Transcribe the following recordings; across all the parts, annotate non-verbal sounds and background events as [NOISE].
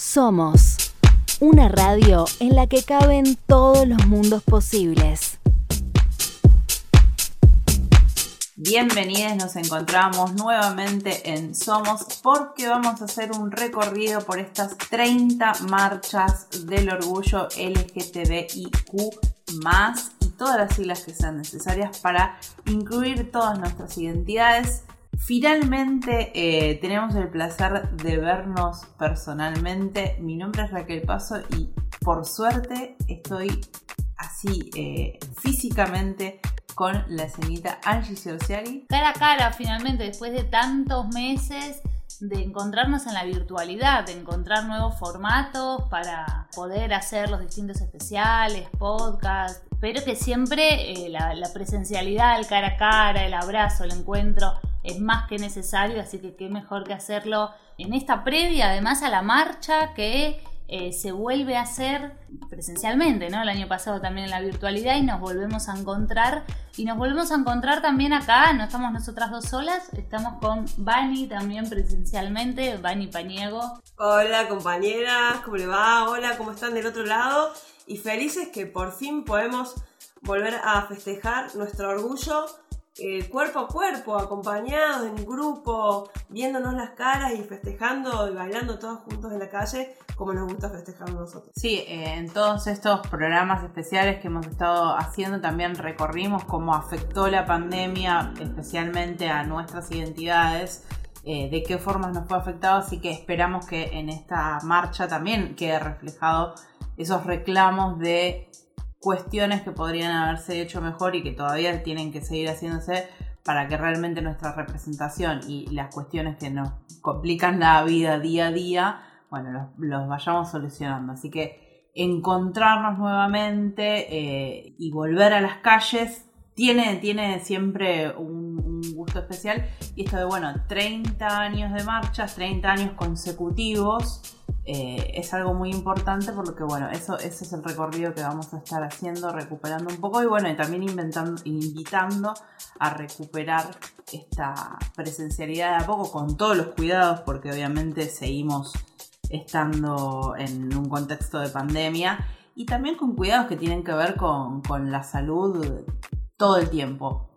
Somos una radio en la que caben todos los mundos posibles. Bienvenidos, nos encontramos nuevamente en Somos porque vamos a hacer un recorrido por estas 30 marchas del orgullo LGTBIQ y todas las siglas que sean necesarias para incluir todas nuestras identidades Finalmente eh, tenemos el placer de vernos personalmente. Mi nombre es Raquel Paso y por suerte estoy así eh, físicamente con la señorita Angie Sorciari. Cara a cara, finalmente, después de tantos meses de encontrarnos en la virtualidad, de encontrar nuevos formatos para poder hacer los distintos especiales, podcasts, pero que siempre eh, la, la presencialidad, el cara a cara, el abrazo, el encuentro es más que necesario, así que qué mejor que hacerlo en esta previa, además a la marcha que eh, se vuelve a hacer presencialmente, ¿no? El año pasado también en la virtualidad y nos volvemos a encontrar. Y nos volvemos a encontrar también acá, no estamos nosotras dos solas, estamos con Bani también presencialmente, Bani Pañego. Hola compañeras, ¿cómo le va? Hola, ¿cómo están del otro lado? Y felices que por fin podemos volver a festejar nuestro orgullo eh, cuerpo a cuerpo, acompañados en grupo, viéndonos las caras y festejando y bailando todos juntos en la calle, como nos gusta festejar nosotros. Sí, eh, en todos estos programas especiales que hemos estado haciendo también recorrimos cómo afectó la pandemia especialmente a nuestras identidades. Eh, de qué formas nos fue afectado, así que esperamos que en esta marcha también quede reflejado esos reclamos de cuestiones que podrían haberse hecho mejor y que todavía tienen que seguir haciéndose para que realmente nuestra representación y las cuestiones que nos complican la vida día a día, bueno, los, vayamos solucionando. Así que encontrarnos nuevamente eh, y volver a las calles tiene, tiene siempre un, un, gusto especial. Y esto de, bueno, 30 años de marchas, 30 años consecutivos eh, es algo muy importante por lo que bueno, eso, ese es el recorrido que vamos a estar haciendo, recuperando un poco y bueno, y también inventando, invitando a recuperar esta presencialidad de a poco con todos los cuidados porque obviamente seguimos estando en un contexto de pandemia y también con cuidados que tienen que ver con, con la salud todo el tiempo.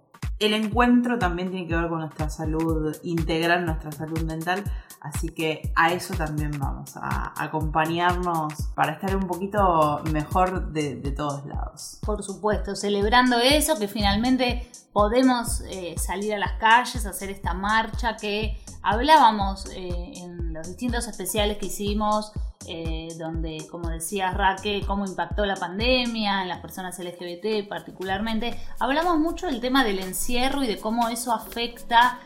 El encuentro también tiene que ver con nuestra salud integral, nuestra salud mental, Así que a eso también vamos, a acompañarnos para estar un poquito mejor de, todos lados. Por supuesto, celebrando eso, que finalmente podemos eh, salir a las calles, hacer esta marcha que hablábamos eh, en los distintos especiales que hicimos, eh, donde, como decía Raque, cómo impactó la pandemia en las personas LGBT particularmente. Hablamos mucho del tema del encierro y de cómo eso afecta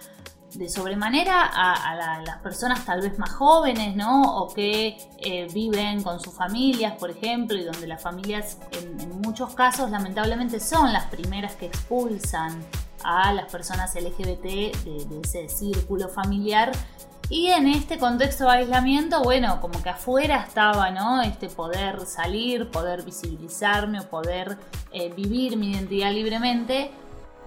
de sobremanera a, las personas tal vez más jóvenes, ¿no? O que eh, viven con sus familias, por ejemplo, y donde las familias en, muchos casos lamentablemente son las primeras que expulsan a las personas LGBT de, ese círculo familiar. Y en este contexto de aislamiento, bueno, como que afuera estaba, ¿no? Este poder salir, poder visibilizarme o poder eh, vivir mi identidad libremente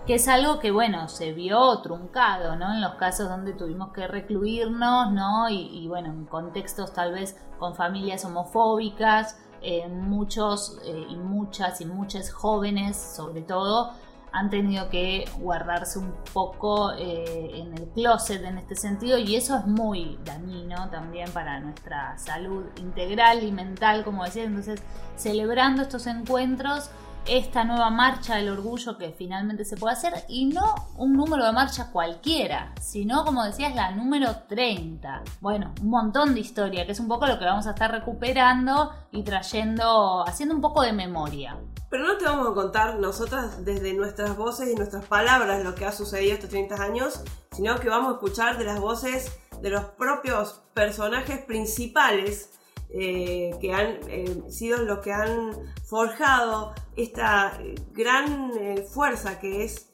que es algo que, bueno, se vio truncado, ¿no? En los casos donde tuvimos que recluirnos, ¿no? Y, bueno, en contextos tal vez con familias homofóbicas, eh, muchos eh, y muchas y muchas jóvenes, sobre todo, han tenido que guardarse un poco eh, en el closet en este sentido y eso es muy dañino también para nuestra salud integral y mental, como decía. Entonces, celebrando estos encuentros, esta nueva marcha del orgullo que finalmente se puede hacer y no un número de marcha cualquiera, sino como decías la número 30. Bueno, un montón de historia, que es un poco lo que vamos a estar recuperando y trayendo, haciendo un poco de memoria. Pero no te vamos a contar nosotras desde nuestras voces y nuestras palabras lo que ha sucedido estos 30 años, sino que vamos a escuchar de las voces de los propios personajes principales eh, que han eh, sido los que han forjado esta gran eh, fuerza que es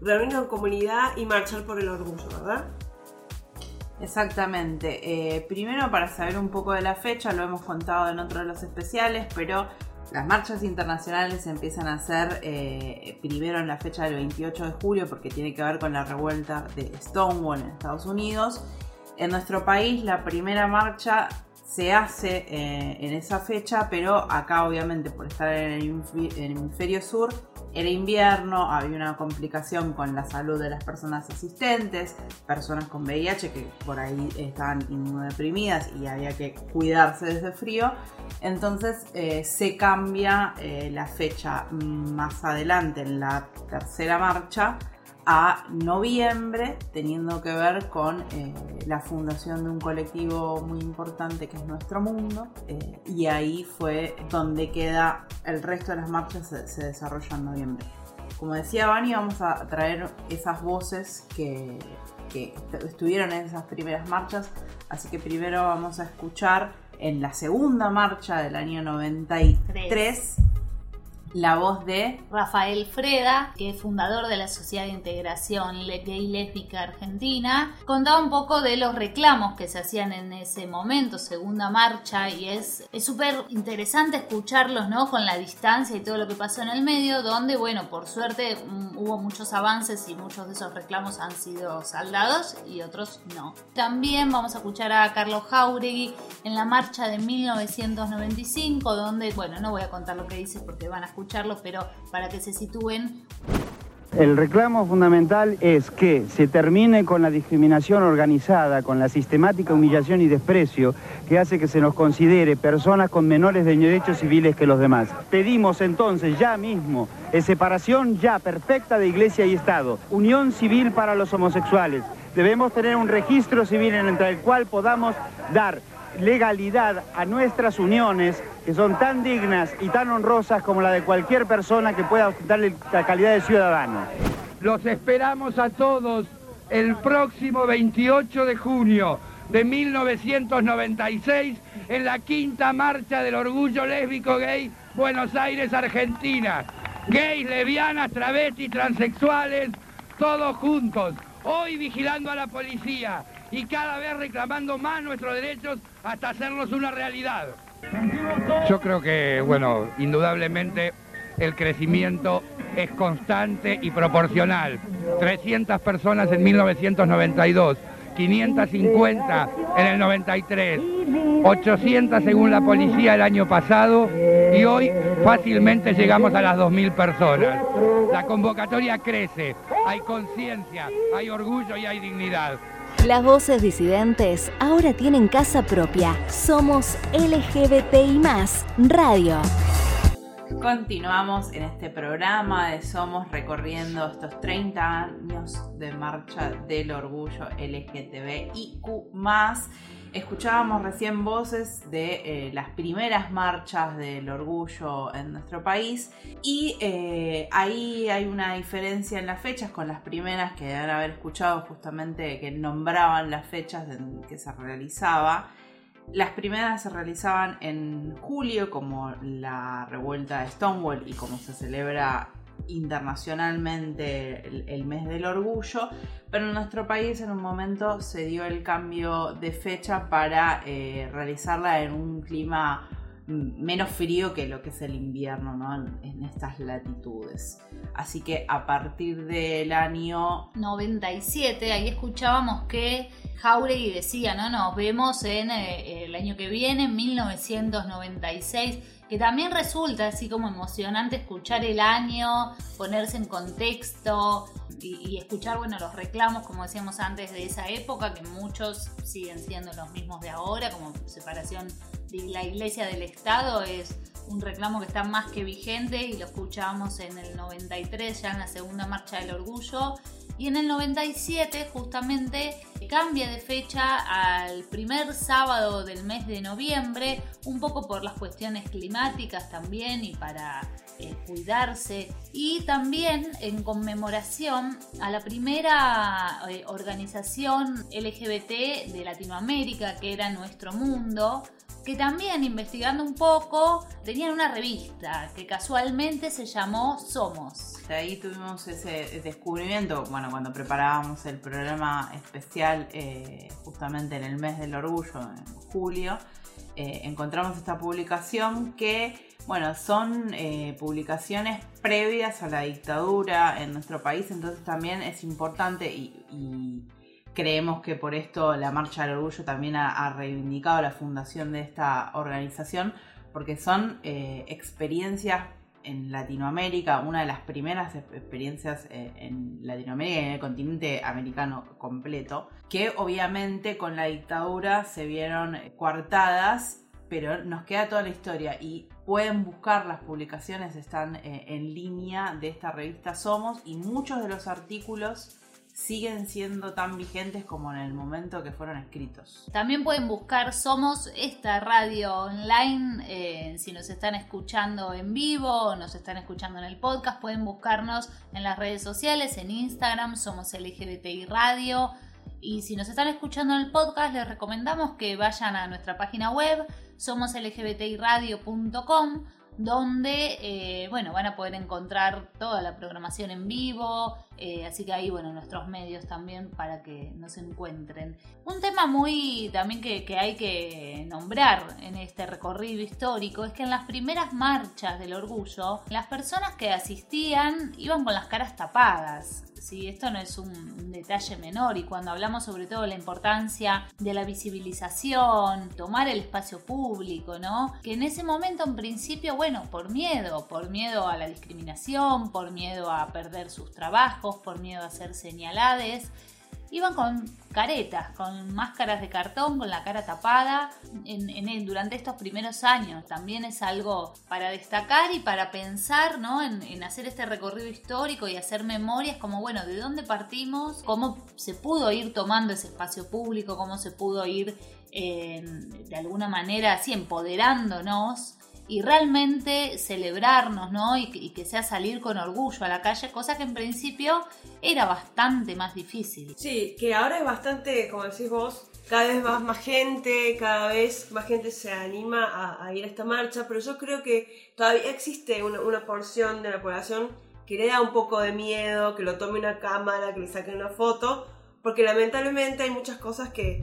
reunirnos en comunidad y marchar por el orgullo, ¿verdad? Exactamente. primero para saber un poco de la fecha, lo hemos contado en otro de los especiales, pero las marchas internacionales empiezan a ser primero en la fecha del 28 de julio porque tiene que ver con la revuelta de Stonewall en Estados Unidos. En nuestro país la primera marcha se hace eh, en esa fecha, pero acá obviamente por estar en el, hemisferio sur era invierno, había una complicación con la salud de las personas asistentes, personas con VIH que por ahí estaban inmunodeprimidas y había que cuidarse de ese frío. Entonces eh, se cambia eh, la fecha más adelante en la tercera marcha a noviembre, teniendo que ver con eh, la fundación de un colectivo muy importante que es Nuestro Mundo, eh, y ahí fue donde queda el resto de las marchas se, se desarrolla en noviembre. Como decía Vani, vamos a traer esas voces que, que estuvieron en esas primeras marchas, así que primero vamos a escuchar en la segunda marcha del año 93 la voz de Rafael Freda, que es fundador de la Sociedad de Integración Gay Lésbica Argentina, contaba un poco de los reclamos que se hacían en ese momento, segunda marcha, y es súper interesante escucharlos, ¿no? Con la distancia y todo lo que pasó en el medio, donde, bueno, por suerte mm, hubo muchos avances y muchos de esos reclamos han sido saldados y otros no. También vamos a escuchar a Carlos Jauregui en la marcha de 1995, donde, bueno, no voy a contar lo que dice porque van a escuchar pero para que se sitúen. El reclamo fundamental es que se termine con la discriminación organizada, con la sistemática humillación y desprecio que hace que se nos considere personas con menores derechos civiles que los demás. Pedimos entonces ya mismo separación ya perfecta de iglesia y Estado, unión civil para los homosexuales. Debemos tener un registro civil en el cual podamos dar legalidad a nuestras uniones que son tan dignas y tan honrosas como la de cualquier persona que pueda darle la calidad de ciudadano. Los esperamos a todos el próximo 28 de junio de 1996 en la quinta marcha del orgullo lésbico gay Buenos Aires, Argentina. Gays, lesbianas, travestis, transexuales, todos juntos. Hoy vigilando a la policía y cada vez reclamando más nuestros derechos hasta hacerlos una realidad. Yo creo que, bueno, indudablemente el crecimiento es constante y proporcional. 300 personas en 1992, 550 en el 93, 800 según la policía el año pasado y hoy fácilmente llegamos a las 2.000 personas. La convocatoria crece, hay conciencia, hay orgullo y hay dignidad. Las voces disidentes ahora tienen casa propia. Somos LGBTI Radio. Continuamos en este programa de Somos recorriendo estos 30 años de marcha del orgullo LGTBIQ Escuchábamos recién voces de eh, las primeras marchas del orgullo en nuestro país y eh, ahí hay una diferencia en las fechas con las primeras que deben haber escuchado justamente que nombraban las fechas en que se realizaba. Las primeras se realizaban en julio como la revuelta de Stonewall y como se celebra internacionalmente el, mes del orgullo, pero en nuestro país en un momento se dio el cambio de fecha para eh, realizarla en un clima menos frío que lo que es el invierno en, estas latitudes. Así que a partir del año 97, ahí escuchábamos que Jauregui decía, ¿no? Nos vemos en eh, el año que viene, 1996 que también resulta así como emocionante escuchar el año, ponerse en contexto y, escuchar, bueno, los reclamos, como decíamos antes, de esa época, que muchos siguen siendo los mismos de ahora, como separación la iglesia del Estado, es un reclamo que está más que vigente y lo escuchamos en el 93, ya en la segunda marcha del orgullo. Y en el 97 justamente cambia de fecha al primer sábado del mes de noviembre, un poco por las cuestiones climáticas también y para eh, cuidarse. Y también en conmemoración a la primera eh, organización LGBT de Latinoamérica, que era Nuestro Mundo, que también investigando un poco tenían una revista que casualmente se llamó Somos. De ahí tuvimos ese descubrimiento, bueno, cuando preparábamos el programa especial eh, justamente en el mes del orgullo, en julio, eh, encontramos esta publicación que, bueno, son eh, publicaciones previas a la dictadura en nuestro país, entonces también es importante y creemos que por esto la Marcha del Orgullo también ha, reivindicado la fundación de esta organización, porque son eh, experiencias en Latinoamérica, una de las primeras experiencias eh, en Latinoamérica y en el continente americano completo, que obviamente con la dictadura se vieron coartadas, pero nos queda toda la historia y pueden buscar las publicaciones, están eh, en línea de esta revista Somos y muchos de los artículos siguen siendo tan vigentes como en el momento que fueron escritos. También pueden buscar Somos esta radio online, eh, si nos están escuchando en vivo o nos están escuchando en el podcast, pueden buscarnos en las redes sociales, en Instagram, Somos LGBTI Radio. Y si nos están escuchando en el podcast, les recomendamos que vayan a nuestra página web, somoslgbtiradio.com donde eh, bueno, van a poder encontrar toda la programación en vivo, eh, así que ahí bueno, nuestros medios también para que nos encuentren. Un tema muy también que, que, hay que nombrar en este recorrido histórico es que en las primeras marchas del orgullo, las personas que asistían iban con las caras tapadas. ¿Sí? Esto no es un detalle menor y cuando hablamos sobre todo de la importancia de la visibilización, tomar el espacio público, ¿no? Que en ese momento en principio, bueno, por miedo, por miedo a la discriminación, por miedo a perder sus trabajos, por miedo a ser señalades, iban con caretas, con máscaras de cartón, con la cara tapada en, durante estos primeros años. También es algo para destacar y para pensar ¿no? en, hacer este recorrido histórico y hacer memorias como, bueno, de dónde partimos, cómo se pudo ir tomando ese espacio público, cómo se pudo ir eh, de alguna manera así empoderándonos y realmente celebrarnos, ¿no? Y, que sea salir con orgullo a la calle, cosa que en principio era bastante más difícil. Sí, que ahora es bastante, como decís vos, cada vez más, más gente, cada vez más gente se anima a, ir a esta marcha, pero yo creo que todavía existe una, una, porción de la población que le da un poco de miedo, que lo tome una cámara, que le saquen una foto, porque lamentablemente hay muchas cosas que,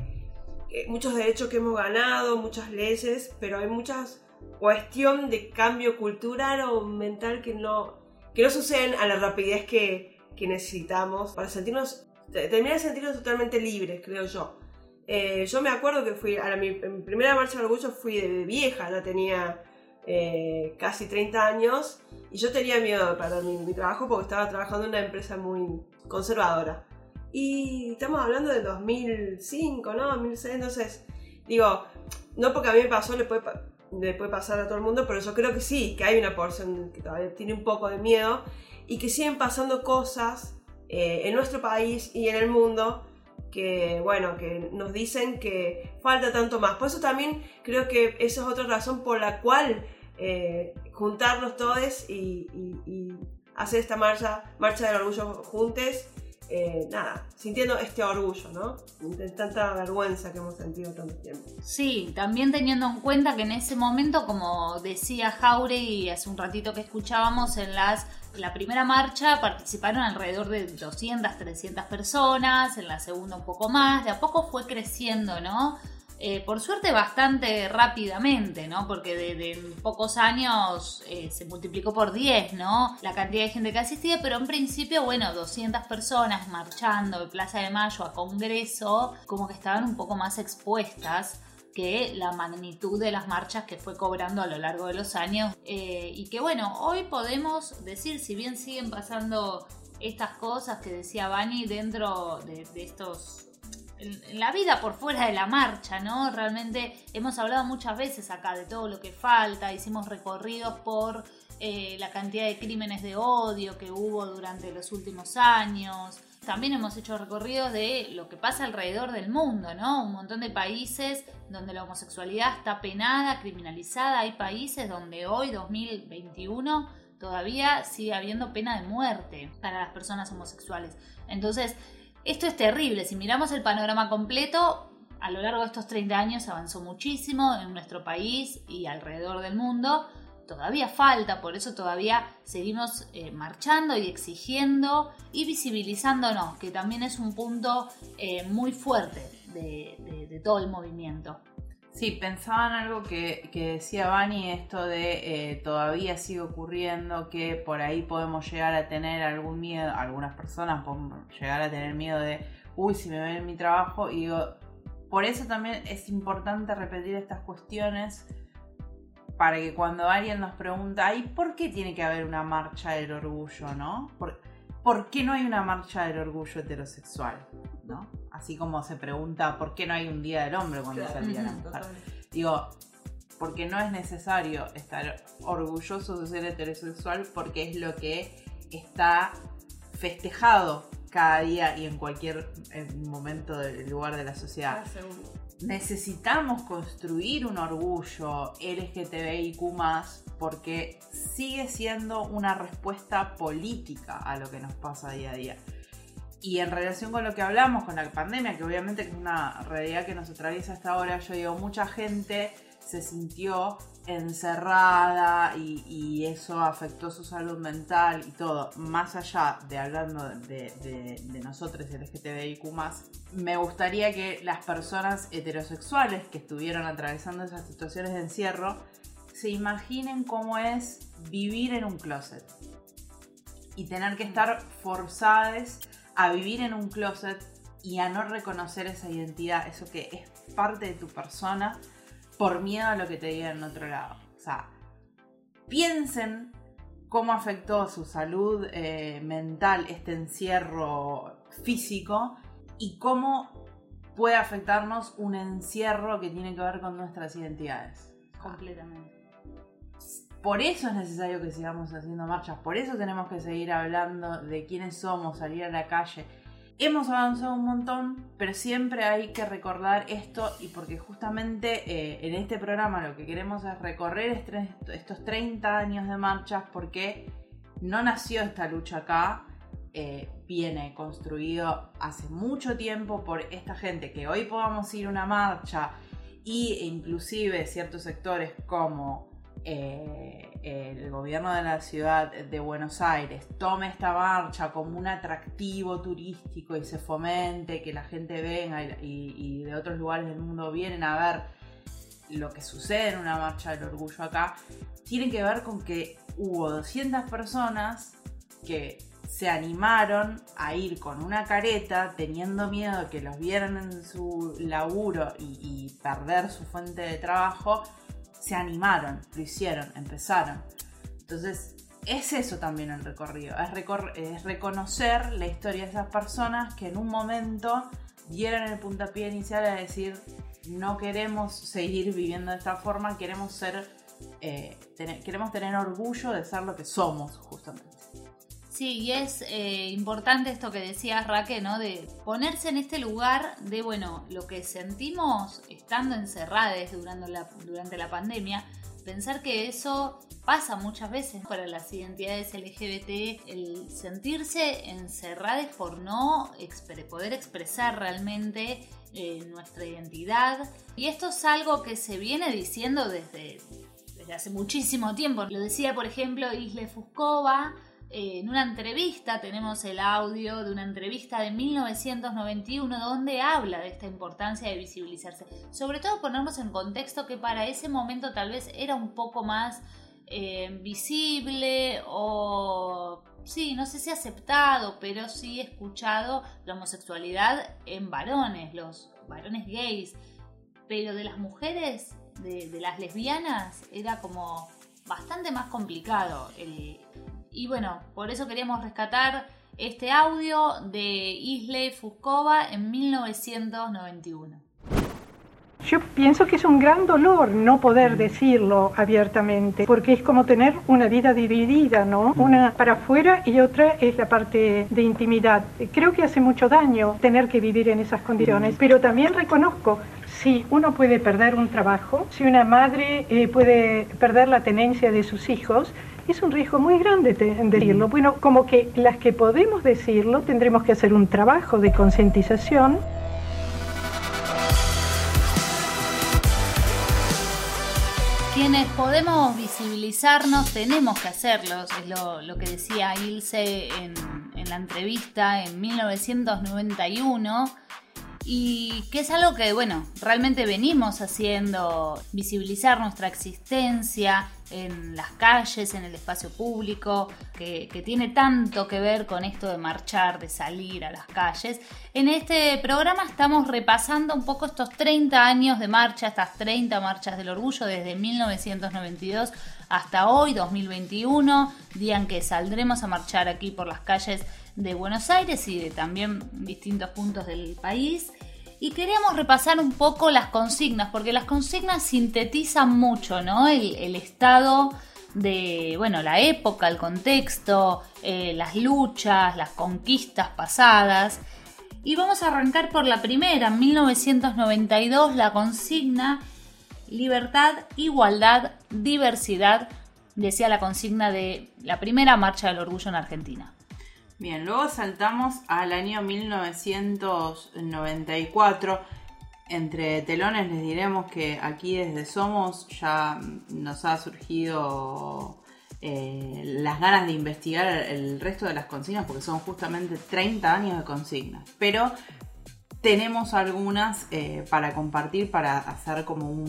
que muchos derechos que hemos ganado, muchas leyes, pero hay muchas cuestión de cambio cultural o mental que no, que no suceden a la rapidez que, que necesitamos para sentirnos, terminar de sentirnos totalmente libres, creo yo. Eh, yo me acuerdo que fui, a mi, primera marcha de orgullo fui de vieja, ya tenía eh, casi 30 años y yo tenía miedo para mi, mi, trabajo porque estaba trabajando en una empresa muy conservadora. Y estamos hablando de 2005, ¿no? 2006, entonces digo, no porque a mí me pasó, le puede, le puede pasar a todo el mundo, pero yo creo que sí, que hay una porción que todavía tiene un poco de miedo y que siguen pasando cosas eh, en nuestro país y en el mundo que, bueno, que nos dicen que falta tanto más. Por eso también creo que esa es otra razón por la cual eh, juntarnos todos y, hacer esta marcha, marcha del orgullo juntos eh, nada, sintiendo este orgullo, ¿no? De tanta vergüenza que hemos sentido tanto tiempo. Sí, también teniendo en cuenta que en ese momento, como decía Jauregui hace un ratito que escuchábamos, en las la primera marcha participaron alrededor de 200, 300 personas, en la segunda un poco más, de a poco fue creciendo, ¿no? Eh, por suerte bastante rápidamente, ¿no? Porque de, pocos años eh, se multiplicó por 10, ¿no? La cantidad de gente que asistía, pero en principio, bueno, 200 personas marchando de Plaza de Mayo a Congreso, como que estaban un poco más expuestas que la magnitud de las marchas que fue cobrando a lo largo de los años. Eh, y que bueno, hoy podemos decir, si bien siguen pasando estas cosas que decía Bani dentro de estos la vida por fuera de la marcha, ¿no? Realmente hemos hablado muchas veces acá de todo lo que falta, hicimos recorridos por eh, la cantidad de crímenes de odio que hubo durante los últimos años. También hemos hecho recorridos de lo que pasa alrededor del mundo, ¿no? Un montón de países donde la homosexualidad está penada, criminalizada. Hay países donde hoy, 2021, todavía sigue habiendo pena de muerte para las personas homosexuales. Entonces, esto es terrible, si miramos el panorama completo, a lo largo de estos 30 años avanzó muchísimo en nuestro país y alrededor del mundo. Todavía falta, por eso todavía seguimos eh, marchando y exigiendo y visibilizándonos, que también es un punto eh, muy fuerte de todo el movimiento. Sí, pensaba en algo que, decía Bani, esto de eh, todavía sigue ocurriendo, que por ahí podemos llegar a tener algún miedo, algunas personas podemos llegar a tener miedo de uy, si me ven en mi trabajo, y digo, por eso también es importante repetir estas cuestiones para que cuando alguien nos pregunta, ¿y por qué tiene que haber una marcha del orgullo, no? ¿Por, ¿por qué no hay una marcha del orgullo heterosexual? ¿No? Así como se pregunta, ¿por qué no hay un día del hombre cuando es el día de la mujer? Digo, porque no es necesario estar orgulloso de ser heterosexual porque es lo que está festejado cada día y en cualquier momento del lugar de la sociedad. Necesitamos construir un orgullo LGTBIQ porque sigue siendo una respuesta política a lo que nos pasa día a día. Y en relación con lo que hablamos, con la pandemia, que obviamente es una realidad que nos atraviesa hasta ahora, yo digo, mucha gente se sintió encerrada y, eso afectó su salud mental y todo, más allá de hablando de, de, de nosotros LGTBIQ me gustaría que las personas heterosexuales que estuvieron atravesando esas situaciones de encierro se imaginen cómo es vivir en un closet y tener que estar forzadas a vivir en un closet y a no reconocer esa identidad, eso que es parte de tu persona por miedo a lo que te digan en otro lado. O sea, piensen cómo afectó su salud eh, mental este encierro físico y cómo puede afectarnos un encierro que tiene que ver con nuestras identidades. Completamente. Por eso es necesario que sigamos haciendo marchas, por eso tenemos que seguir hablando de quiénes somos, salir a la calle. Hemos avanzado un montón, pero siempre hay que recordar esto y porque justamente eh, en este programa lo que queremos es recorrer estos 30 años de marchas porque no nació esta lucha acá, eh, viene construido hace mucho tiempo por esta gente que hoy podamos ir a una marcha e inclusive ciertos sectores como eh, el gobierno de la ciudad de Buenos Aires tome esta marcha como un atractivo turístico y se fomente, que la gente venga y, de otros lugares del mundo vienen a ver lo que sucede en una marcha del orgullo acá, tiene que ver con que hubo 200 personas que se animaron a ir con una careta teniendo miedo que los vieran en su laburo y perder su fuente de trabajo se animaron, lo hicieron, empezaron. Entonces, es eso también el recorrido, es, reconocer la historia de esas personas que en un momento dieron el puntapié inicial a decir, no queremos seguir viviendo de esta forma, queremos ser, eh, queremos tener orgullo de ser lo que somos, justamente. Sí, y es eh, importante esto que decías, Raque, ¿no? De ponerse en este lugar de, bueno, lo que sentimos estando encerradas durante la, pandemia, pensar que eso pasa muchas veces para las identidades LGBT, el sentirse encerradas por no poder expresar realmente eh, nuestra identidad. Y esto es algo que se viene diciendo desde, desde hace muchísimo tiempo. Lo decía, por ejemplo, Isle Fuscova en una entrevista, tenemos el audio de una entrevista de 1991 donde habla de esta importancia de visibilizarse. Sobre todo ponernos en contexto que para ese momento tal vez era un poco más eh, visible o, sí, no sé si aceptado, pero sí escuchado la homosexualidad en varones, los varones gays. Pero de las mujeres, de, de las lesbianas, era como bastante más complicado el, y bueno, por eso queríamos rescatar este audio de Isle Fuscova en 1991. Yo pienso que es un gran dolor no poder decirlo abiertamente, porque es como tener una vida dividida, ¿no? Una para afuera y otra es la parte de intimidad. Creo que hace mucho daño tener que vivir en esas condiciones, pero también reconozco si uno puede perder un trabajo, si una madre eh, puede perder la tenencia de sus hijos, es un riesgo muy grande decirlo. Bueno, como que las que podemos decirlo tendremos que hacer un trabajo de concientización. Quienes podemos visibilizarnos tenemos que hacerlo, es lo, que decía Ilse en, en la entrevista en 1991 y que es algo que, bueno, realmente venimos haciendo, visibilizar nuestra existencia en las calles, en el espacio público, que, tiene tanto que ver con esto de marchar, de salir a las calles. En este programa estamos repasando un poco estos 30 años de marcha, estas 30 marchas del orgullo desde 1992 hasta hoy, 2021, día en que saldremos a marchar aquí por las calles de Buenos Aires y de también distintos puntos del país. Y queríamos repasar un poco las consignas, porque las consignas sintetizan mucho, ¿no? El, estado de, bueno, la época, el contexto, eh, las luchas, las conquistas pasadas. Y vamos a arrancar por la primera, en 1992, la consigna libertad, igualdad, diversidad, decía la consigna de la primera marcha del orgullo en Argentina. Bien, luego saltamos al año 1994. Entre telones les diremos que aquí desde Somos ya nos ha surgido eh, las ganas de investigar el resto de las consignas porque son justamente 30 años de consignas. Pero tenemos algunas eh, para compartir, para hacer como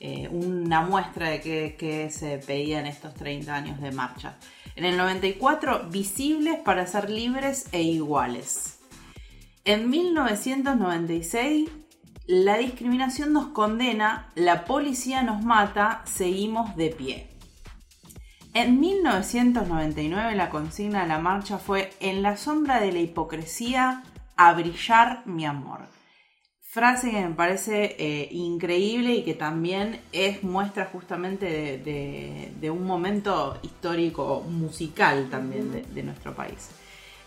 eh, una muestra de qué, se pedía en estos 30 años de marcha. En el 94, visibles para ser libres e iguales. En 1996, la discriminación nos condena, la policía nos mata, seguimos de pie. En 1999 la consigna de la marcha fue En la sombra de la hipocresía, a brillar mi amor. Frase que me parece eh, increíble y que también es muestra justamente de, un momento histórico musical también de, nuestro país.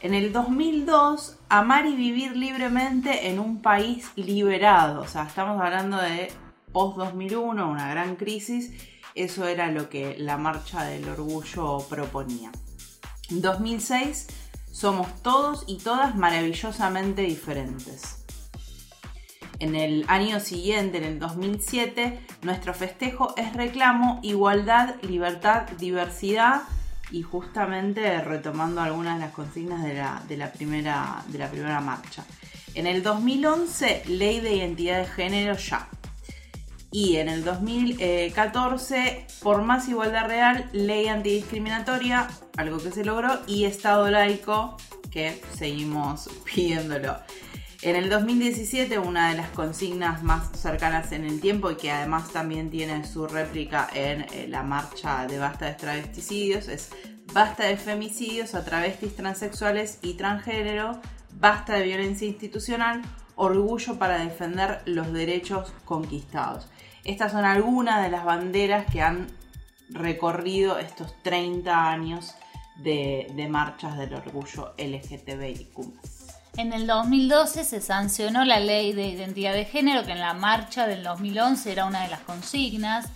En el 2002, amar y vivir libremente en un país liberado. O sea, estamos hablando de post-2001, una gran crisis. Eso era lo que la Marcha del Orgullo proponía. En 2006, somos todos y todas maravillosamente diferentes. En el año siguiente, en el 2007, nuestro festejo es reclamo, igualdad, libertad, diversidad y justamente retomando algunas de las consignas de la, primera, de la primera marcha. En el 2011, ley de identidad de género ya. Y en el 2014, por más igualdad real, ley antidiscriminatoria, algo que se logró, y Estado laico, que seguimos [LAUGHS] pidiéndolo. En el 2017, una de las consignas más cercanas en el tiempo y que además también tiene su réplica en eh, la marcha de basta de travesticidios es basta de femicidios a travestis transexuales y transgénero, basta de violencia institucional, orgullo para defender los derechos conquistados. Estas son algunas de las banderas que han recorrido estos 30 años de, marchas del orgullo LGTBIQ. En el 2012 se sancionó la ley de identidad de género, que en la marcha del 2011 era una de las consignas.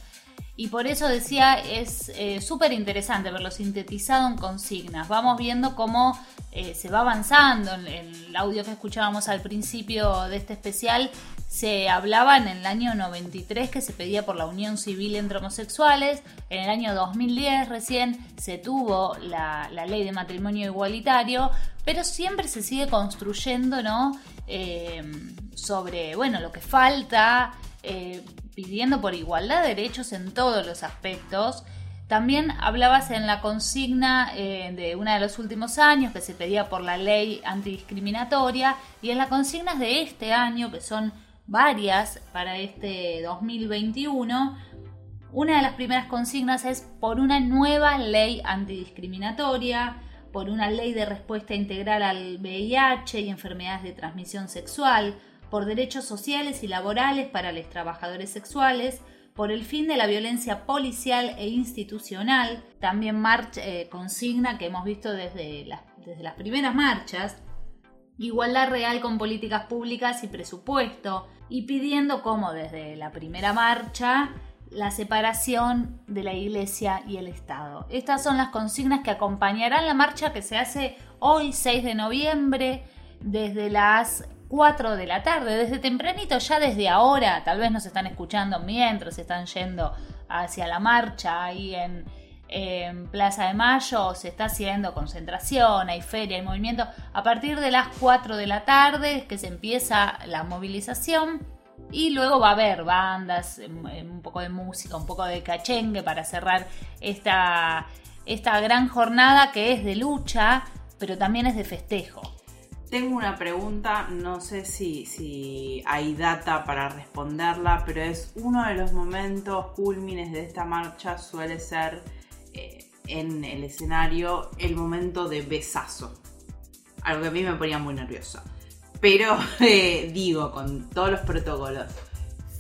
Y por eso decía, es eh, súper interesante verlo sintetizado en consignas. Vamos viendo cómo eh, se va avanzando. En el audio que escuchábamos al principio de este especial se hablaba en el año 93 que se pedía por la unión civil entre homosexuales, en el año 2010 recién se tuvo la, ley de matrimonio igualitario, pero siempre se sigue construyendo, ¿no? Eh, sobre, bueno, lo que falta, eh, pidiendo por igualdad de derechos en todos los aspectos. También hablabas en la consigna eh, de uno de los últimos años que se pedía por la ley antidiscriminatoria y en las consignas de este año, que son varias para este 2021. Una de las primeras consignas es por una nueva ley antidiscriminatoria, por una ley de respuesta integral al VIH y enfermedades de transmisión sexual, por derechos sociales y laborales para los trabajadores sexuales, por el fin de la violencia policial e institucional, también marcha, eh, consigna que hemos visto desde desde las primeras marchas, igualdad real con políticas públicas y presupuesto, y pidiendo como desde la primera marcha la separación de la Iglesia y el Estado. Estas son las consignas que acompañarán la marcha que se hace hoy, 6 de noviembre, desde las 4 de la tarde, desde tempranito, ya desde ahora, tal vez nos están escuchando mientras están yendo hacia la marcha ahí en, en Plaza de Mayo se está haciendo concentración, hay feria, hay movimiento. A partir de las 4 de la tarde que se empieza la movilización y luego va a haber bandas, em, em, un poco de música, un poco de cachengue para cerrar esta, esta gran jornada que es de lucha, pero también es de festejo. Tengo una pregunta, no sé si, si hay data para responderla, pero es uno de los momentos cúlmines de esta marcha suele ser eh, en el escenario el momento de besazo. Algo que a mí me ponía muy nerviosa. Pero [LAUGHS] eh, digo, con todos los protocolos,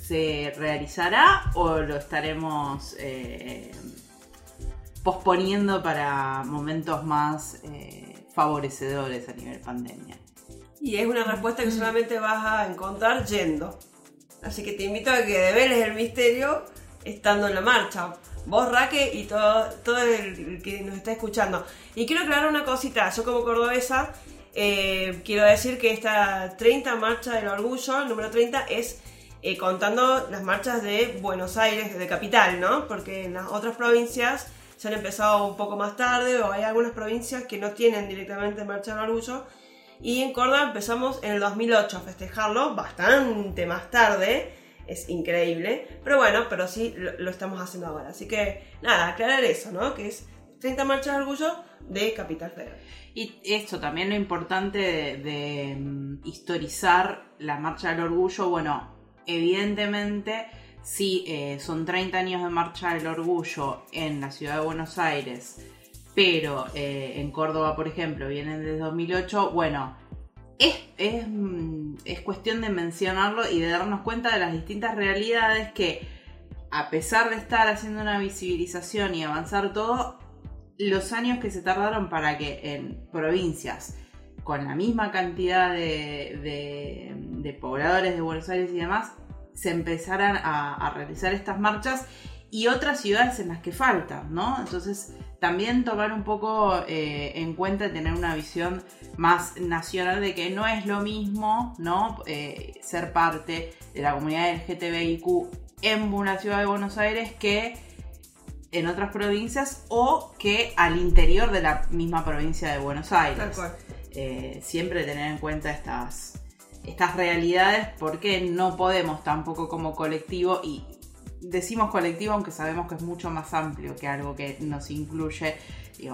¿se realizará o lo estaremos eh, posponiendo para momentos más favorecedores a nivel pandemia? Y es una respuesta que solamente vas a encontrar yendo. Así que te invito a que develes el misterio estando en la marcha vos Raque y todo, todo el, que nos está escuchando. Y quiero aclarar una cosita, yo como cordobesa eh, quiero decir que esta 30 marcha del orgullo, número 30, es eh, contando las marchas de Buenos Aires, de capital, ¿no? Porque en las otras provincias se han empezado un poco más tarde o hay algunas provincias que no tienen directamente marcha del orgullo. Y en Córdoba empezamos en el 2008 a festejarlo bastante más tarde es increíble. Pero bueno, pero sí lo, estamos haciendo ahora. Así que nada, aclarar eso, ¿no? Que es 30 marchas de orgullo de Capital Federal. Y esto también lo importante de, mm, historizar la marcha del orgullo, bueno, evidentemente si eh, son 30 años de marcha del orgullo en la ciudad de Buenos Aires, pero eh, en Córdoba, por ejemplo, vienen desde 2008, bueno, Mm, es, cuestión de mencionarlo y de darnos cuenta de las distintas realidades que, a pesar de estar haciendo una visibilización y avanzar todo, los años que se tardaron para que en provincias con la misma cantidad de, pobladores de Buenos Aires y demás se empezaran a realizar estas marchas y otras ciudades en las que faltan, ¿no? Entonces, también tomar un poco eh, en cuenta y tener una visión más nacional de que no es lo mismo, ¿no? Eh, ser parte de la comunidad LGTBIQ en una ciudad de Buenos Aires que en otras provincias o que al interior de la misma provincia de Buenos Aires. Eh, siempre tener en cuenta estas, estas realidades porque no podemos tampoco como colectivo y decimos colectivo aunque sabemos que es mucho más amplio que algo que nos incluye.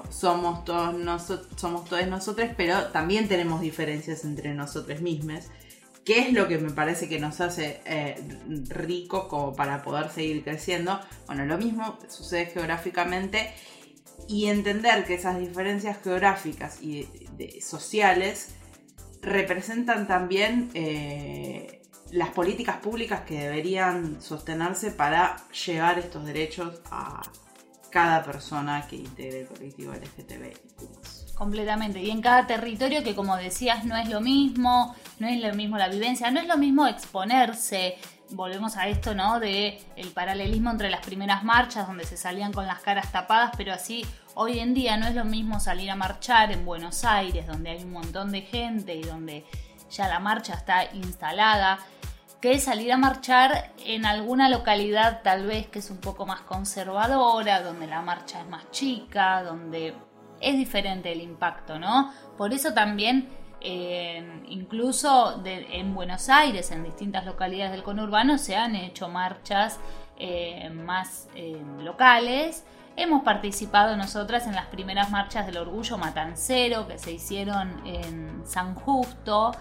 somos todos nosotros, somos todos nosotros, pero también tenemos diferencias entre nosotros mismos, que es lo que me parece que nos hace eh, ricos como para poder seguir creciendo. Bueno, lo mismo sucede geográficamente y entender que esas diferencias geográficas y sociales representan también eh, las políticas públicas que deberían sostenerse para llevar estos derechos a cada persona que integre el colectivo LGTB. Completamente. Y en cada territorio que como decías no es lo mismo, no es lo mismo la vivencia, no es lo mismo exponerse. Volvemos a esto, ¿no? De el paralelismo entre las primeras marchas donde se salían con las caras tapadas, pero así hoy en día no es lo mismo salir a marchar en Buenos Aires, donde hay un montón de gente y donde ya la marcha está instalada que salir a marchar en alguna localidad tal vez que es un poco más conservadora, donde la marcha es más chica, donde es diferente el impacto, ¿no? Por eso también, eh, incluso en Buenos Aires, en distintas localidades del conurbano, se han hecho marchas eh, más eh, locales. Hemos participado nosotras en las primeras marchas del Orgullo Matancero que se hicieron en San Justo,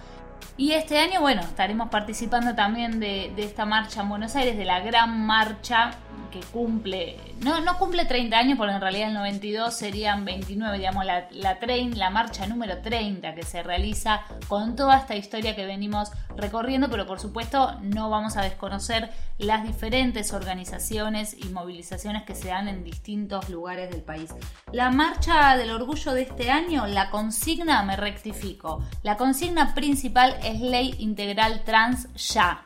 y este año, bueno, estaremos participando también de, esta marcha en Buenos Aires, de la gran marcha que cumple, no, no cumple 30 años, porque en realidad el 92 serían 29, digamos, la, la, la marcha número 30 que se realiza con toda esta historia que venimos recorriendo, pero por supuesto no vamos a desconocer las diferentes organizaciones y movilizaciones que se dan en distintos lugares del país. La marcha del orgullo de este año, la consigna, me rectifico, la consigna principal es ley integral trans ya.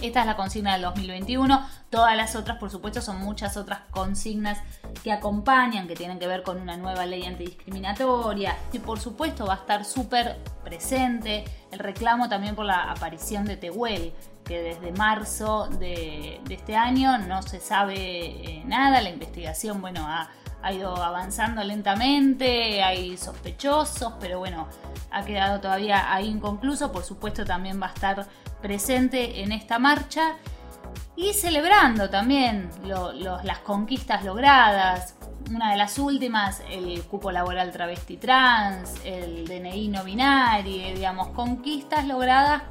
Esta es la consigna del 2021. Todas las otras, por supuesto, son muchas otras consignas que acompañan, que tienen que ver con una nueva ley antidiscriminatoria. Y por supuesto va a estar súper presente el reclamo también por la aparición de Tehuel, que desde marzo de, este año no se sabe eh, nada. La investigación, bueno, ha, ha ido avanzando lentamente, hay sospechosos, pero bueno, ha quedado todavía ahí inconcluso. Por supuesto también va a estar presente en esta marcha y celebrando también las conquistas logradas. Una de las últimas, el cupo laboral travesti trans, el DNI no binario, digamos, conquistas logradas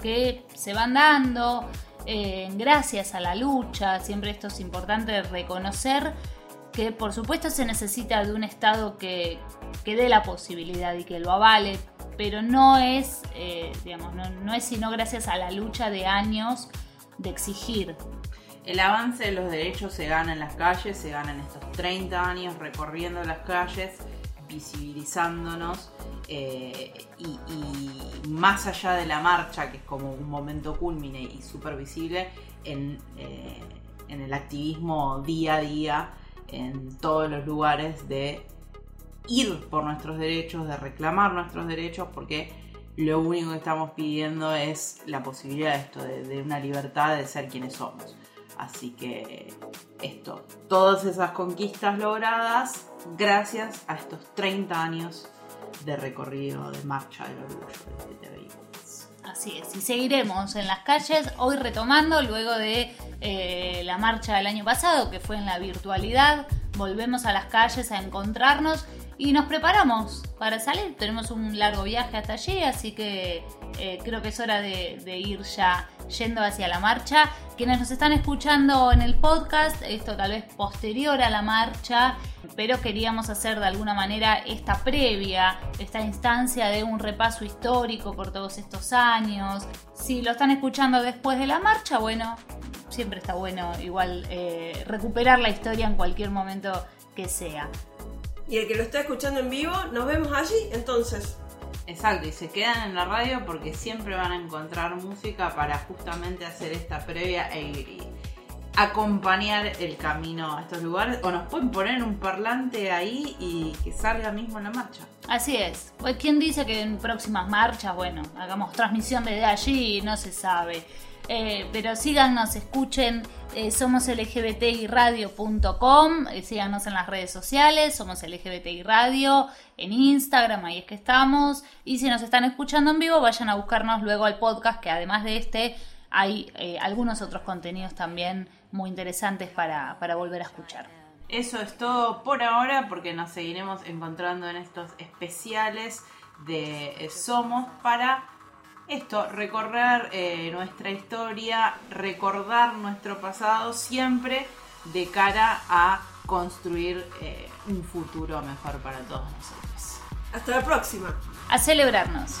que se van dando eh, gracias a la lucha. Siempre esto es importante reconocer que por supuesto se necesita de un Estado que, que dé la posibilidad y que lo avale, pero no es, eh, digamos, no, es sino gracias a la lucha de años de exigir. El avance de los derechos se gana en las calles, se gana en estos 30 años recorriendo las calles, visibilizándonos eh, y, más allá de la marcha, que es como un momento culmine y súper visible, en, eh, en el activismo día a día en todos los lugares de ir por nuestros derechos, de reclamar nuestros derechos, porque lo único que estamos pidiendo es la posibilidad de esto, de, una libertad de ser quienes somos. Así que esto, todas esas conquistas logradas gracias a estos 30 años de recorrido, de marcha del orgullo de Así es, y seguiremos en las calles, hoy retomando luego de eh, la marcha del año pasado, que fue en la virtualidad, volvemos a las calles a encontrarnos y nos preparamos para salir. Tenemos un largo viaje hasta allí, así que eh, creo que es hora de, ir ya yendo hacia la marcha. Quienes nos están escuchando en el podcast, esto tal vez posterior a la marcha, pero queríamos hacer de alguna manera esta previa, esta instancia de un repaso histórico por todos estos años. Si lo están escuchando después de la marcha, bueno, siempre está bueno igual eh, recuperar la historia en cualquier momento que sea. Y el que lo está escuchando en vivo, nos vemos allí entonces. Exacto, y se quedan en la radio porque siempre van a encontrar música para justamente hacer esta previa e acompañar el camino a estos lugares. O nos pueden poner un parlante ahí y que salga mismo en la marcha. Así es. Pues, ¿Quién dice que en próximas marchas, bueno, hagamos transmisión desde allí? No se sabe. Eh, pero síganos, escuchen, eh, somos lgbtiradio.com, eh, síganos en las redes sociales, somos LGBTI Radio, en Instagram, ahí es que estamos, y si nos están escuchando en vivo, vayan a buscarnos luego al podcast, que además de este, hay algunos otros contenidos también muy interesantes para, para volver a escuchar. Eso es todo por ahora, porque nos seguiremos encontrando en estos especiales de Somos para esto, recorrer eh, nuestra historia, recordar nuestro pasado siempre de cara a construir eh, un futuro mejor para todos nosotros. Hasta la próxima. A celebrarnos.